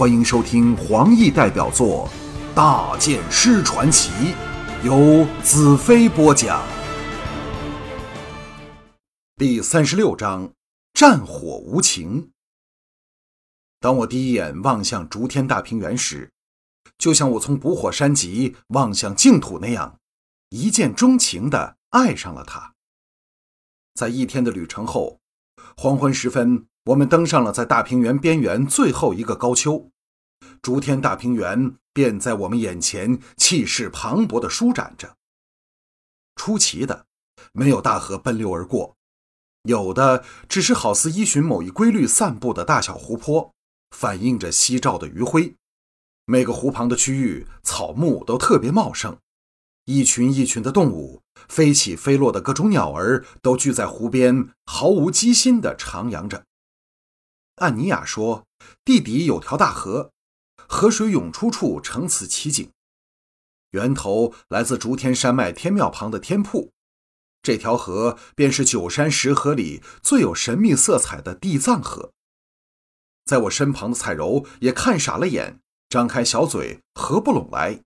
欢迎收听黄奕代表作《大剑师传奇》，由子飞播讲。第三十六章：战火无情。当我第一眼望向逐天大平原时，就像我从捕火山脊望向净土那样，一见钟情的爱上了它。在一天的旅程后，黄昏时分，我们登上了在大平原边缘最后一个高丘，逐天大平原便在我们眼前气势磅礴地舒展着。出奇的，没有大河奔流而过，有的只是好似依循某一规律散布的大小湖泊，反映着夕照的余晖。每个湖旁的区域，草木都特别茂盛，一群一群的动物，飞起飞落的各种鸟儿，都聚在湖边，毫无机心地徜徉着。按尼亚说，地底有条大河，河水涌出处成此奇景，源头来自竹天山脉天庙旁的天瀑，这条河便是九山十河里最有神秘色彩的地藏河。在我身旁的彩柔也看傻了眼。张开小嘴，合不拢来。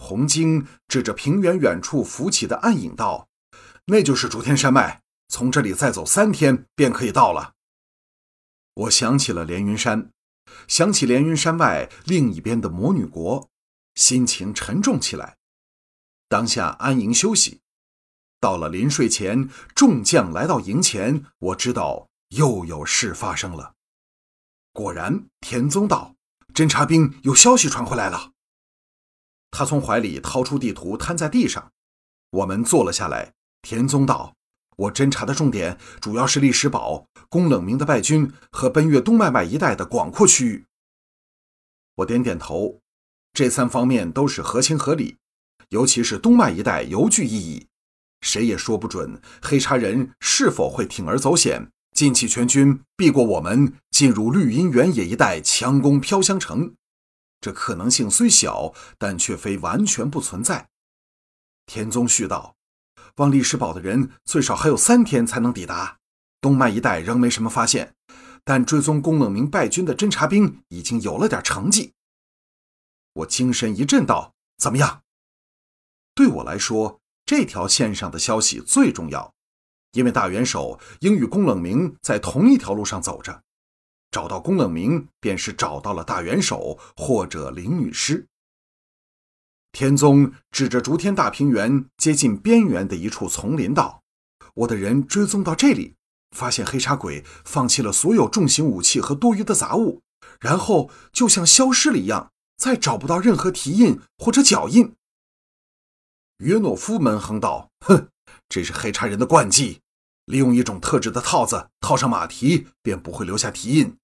红晶指着平原远处浮起的暗影道：“那就是竹天山脉，从这里再走三天便可以到了。”我想起了连云山，想起连云山外另一边的魔女国，心情沉重起来。当下安营休息。到了临睡前，众将来到营前，我知道又有事发生了。果然，田宗道。侦察兵有消息传回来了。他从怀里掏出地图，摊在地上。我们坐了下来。田宗道：“我侦查的重点主要是历史堡、宫冷明的败军和奔越东脉脉一带的广阔区域。”我点点头。这三方面都是合情合理，尤其是东脉一带尤具意义。谁也说不准黑茶人是否会铤而走险。尽起全军避过我们，进入绿荫原野一带，强攻飘香城。这可能性虽小，但却非完全不存在。田宗旭道：“往历史堡的人最少还有三天才能抵达东脉一带，仍没什么发现。但追踪宫冷明败军的侦察兵已经有了点成绩。”我精神一振道：“怎么样？对我来说，这条线上的消息最重要。”因为大元首应与宫冷明在同一条路上走着，找到宫冷明便是找到了大元首或者灵女师。天宗指着竹天大平原接近边缘的一处丛林道：“我的人追踪到这里，发现黑茶鬼放弃了所有重型武器和多余的杂物，然后就像消失了一样，再找不到任何蹄印或者脚印。”约诺夫闷哼道：“哼。”这是黑茶人的惯技，利用一种特制的套子套上马蹄，便不会留下蹄印，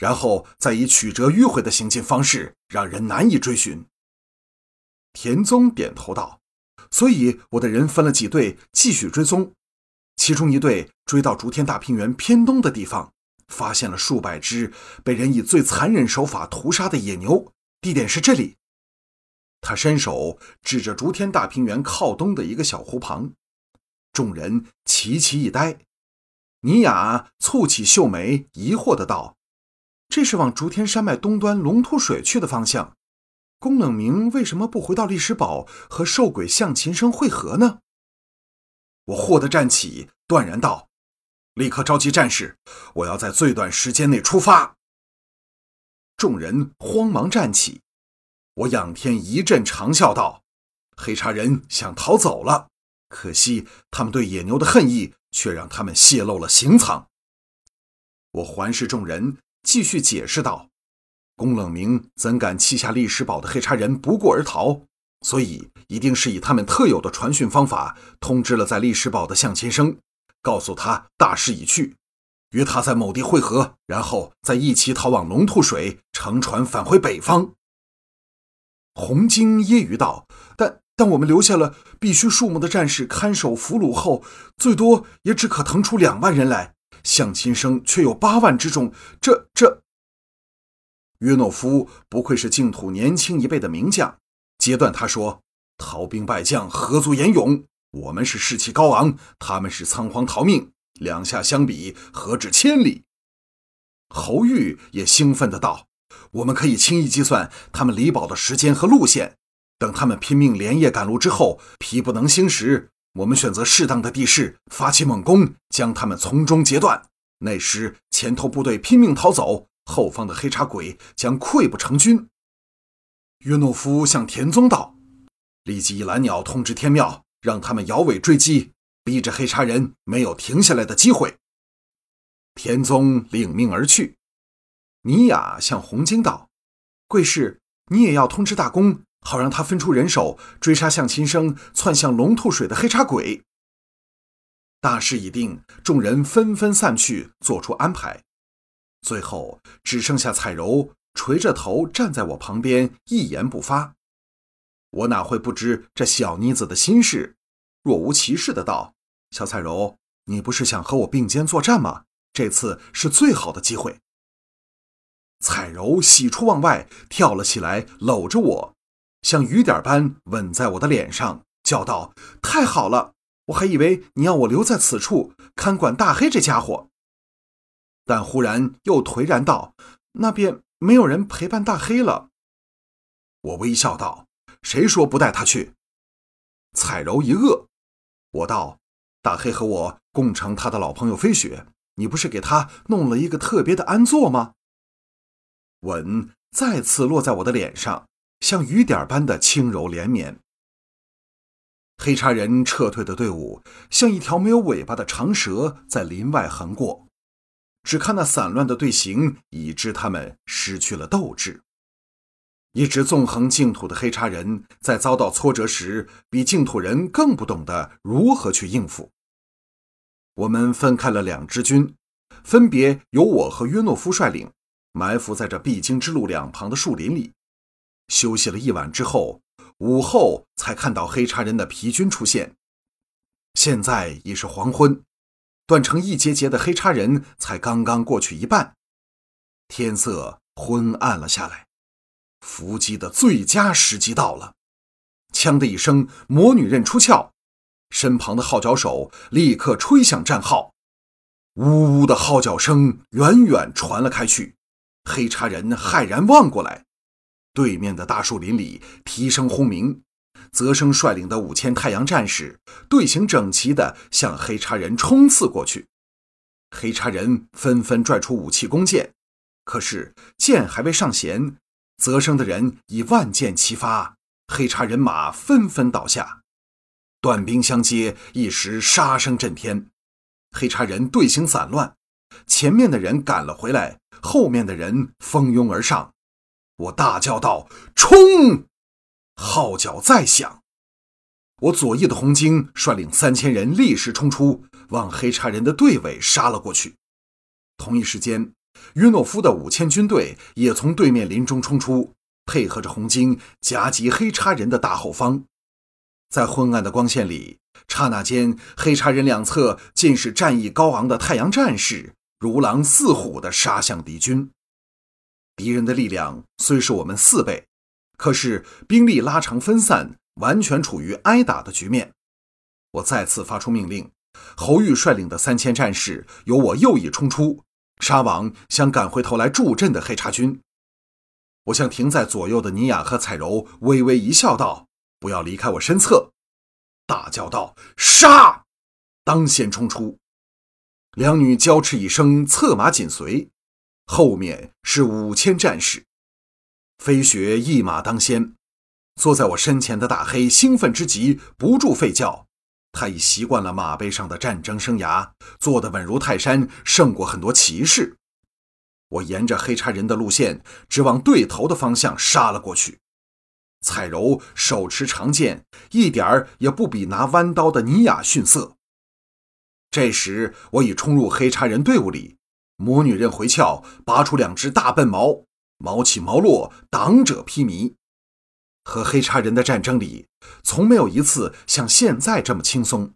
然后再以曲折迂回的行进方式，让人难以追寻。田宗点头道：“所以我的人分了几队继续追踪，其中一队追到竹天大平原偏东的地方，发现了数百只被人以最残忍手法屠杀的野牛，地点是这里。”他伸手指着竹天大平原靠东的一个小湖旁。众人齐齐一呆，尼雅蹙起秀眉，疑惑的道：“这是往竹天山脉东端龙吐水去的方向，宫冷明为什么不回到历史堡和兽鬼向琴生会合呢？”我霍地站起，断然道：“立刻召集战士，我要在最短时间内出发。”众人慌忙站起，我仰天一阵长啸道：“黑茶人想逃走了。”可惜，他们对野牛的恨意却让他们泄露了行藏。我环视众人，继续解释道：“宫冷明怎敢弃下历史堡的黑茶人不顾而逃？所以，一定是以他们特有的传讯方法通知了在历史堡的向前生，告诉他大势已去，约他在某地会合，然后再一起逃往龙吐水，乘船返回北方。”红晶揶揄道：“但……”但我们留下了必须数目的战士看守俘虏后，最多也只可腾出两万人来。向亲生却有八万之众，这这……约诺夫不愧是净土年轻一辈的名将，截断他说：“逃兵败将，何足言勇？我们是士气高昂，他们是仓皇逃命，两下相比，何止千里？”侯玉也兴奋的道：“我们可以轻易计算他们离堡的时间和路线。等他们拼命连夜赶路之后，疲不能兴时，我们选择适当的地势发起猛攻，将他们从中截断。那时前头部队拼命逃走，后方的黑茶鬼将溃不成军。约诺夫向田宗道：“立即以蓝鸟通知天庙，让他们摇尾追击，逼着黑茶人没有停下来的机会。”田宗领命而去。尼雅向红晶道：“贵士，你也要通知大公。”好让他分出人手追杀向琴生窜向龙吐水的黑茶鬼。大事已定，众人纷纷散去，做出安排。最后只剩下彩柔垂着头站在我旁边，一言不发。我哪会不知这小妮子的心事？若无其事的道：“小彩柔，你不是想和我并肩作战吗？这次是最好的机会。”彩柔喜出望外，跳了起来，搂着我。像雨点般吻在我的脸上，叫道：“太好了！我还以为你要我留在此处看管大黑这家伙。”但忽然又颓然道：“那便没有人陪伴大黑了。”我微笑道：“谁说不带他去？”彩柔一愕，我道：“大黑和我共乘他的老朋友飞雪，你不是给他弄了一个特别的安坐吗？”吻再次落在我的脸上。像雨点般的轻柔连绵。黑茶人撤退的队伍像一条没有尾巴的长蛇在林外横过，只看那散乱的队形，已知他们失去了斗志。一直纵横净土的黑茶人在遭到挫折时，比净土人更不懂得如何去应付。我们分开了两支军，分别由我和约诺夫率领，埋伏在这必经之路两旁的树林里。休息了一晚之后，午后才看到黑茶人的疲军出现。现在已是黄昏，断成一节节的黑茶人才刚刚过去一半，天色昏暗了下来。伏击的最佳时机到了，枪的一声，魔女刃出鞘，身旁的号角手立刻吹响战号，呜呜的号角声远远传了开去。黑茶人骇然望过来。对面的大树林里，蹄声轰鸣，泽生率领的五千太阳战士队形整齐地向黑茶人冲刺过去。黑茶人纷纷拽出武器弓箭，可是箭还未上弦，泽生的人已万箭齐发，黑茶人马纷纷倒下，短兵相接，一时杀声震天。黑茶人队形散乱，前面的人赶了回来，后面的人蜂拥而上。我大叫道：“冲！”号角再响，我左翼的红晶率领三千人立时冲出，往黑茶人的队尾杀了过去。同一时间，约诺夫的五千军队也从对面林中冲出，配合着红晶夹击黑茶人的大后方。在昏暗的光线里，刹那间，黑茶人两侧尽是战意高昂的太阳战士，如狼似虎地杀向敌军。敌人的力量虽是我们四倍，可是兵力拉长分散，完全处于挨打的局面。我再次发出命令，侯玉率领的三千战士由我右翼冲出，杀往想赶回头来助阵的黑茶军。我向停在左右的尼雅和彩柔微微一笑，道：“不要离开我身侧。”大叫道：“杀！”当先冲出，两女娇斥一声，策马紧随。后面是五千战士，飞雪一马当先。坐在我身前的大黑兴奋之极，不住吠叫。他已习惯了马背上的战争生涯，坐得稳如泰山，胜过很多骑士。我沿着黑茶人的路线，直往对头的方向杀了过去。彩柔手持长剑，一点儿也不比拿弯刀的尼雅逊色。这时，我已冲入黑茶人队伍里。魔女刃回鞘，拔出两只大笨矛，矛起矛落，挡者披靡。和黑叉人的战争里，从没有一次像现在这么轻松，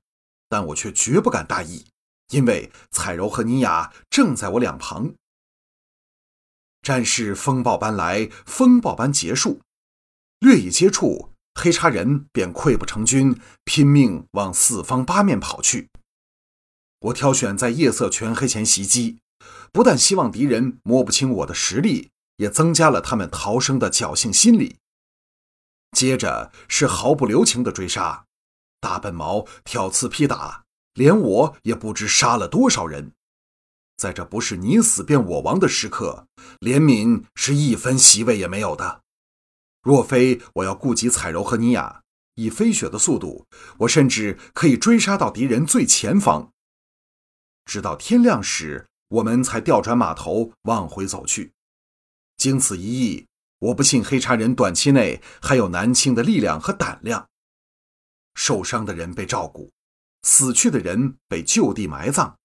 但我却绝不敢大意，因为彩柔和尼雅正在我两旁。战事风暴般来，风暴般结束，略一接触，黑叉人便溃不成军，拼命往四方八面跑去。我挑选在夜色全黑前袭击。不但希望敌人摸不清我的实力，也增加了他们逃生的侥幸心理。接着是毫不留情的追杀，大笨毛挑刺劈打，连我也不知杀了多少人。在这不是你死便我亡的时刻，怜悯是一分席位也没有的。若非我要顾及彩柔和尼雅，以飞雪的速度，我甚至可以追杀到敌人最前方。直到天亮时，我们才调转马头往回走去。经此一役。我不信黑茶人短期内还有南清的力量和胆量。受伤的人被照顾，死去的人被就地埋葬。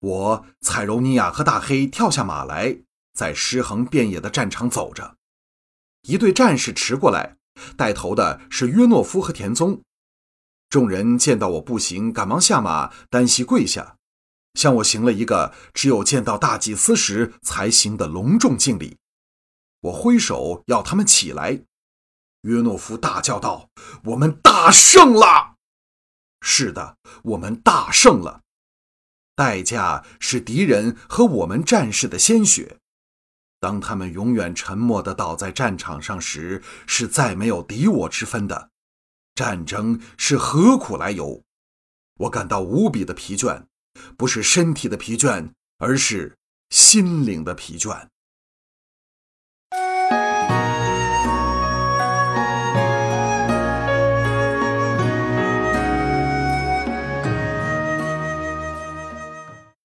我、彩柔尼亚和大黑跳下马来，在尸横遍野的战场走着。一队战士驰过来，带头的是约诺夫和田宗。众人见到我步行，赶忙下马，单膝跪下，向我行了一个只有见到大祭司时才行的隆重敬礼。我挥手要他们起来，约诺夫大叫道：“我们大胜了！”是的，我们大胜了，代价是敌人和我们战士的鲜血。当他们永远沉默地倒在战场上时，是再没有敌我之分的。战争是何苦来由？我感到无比的疲倦，不是身体的疲倦，而是心灵的疲倦。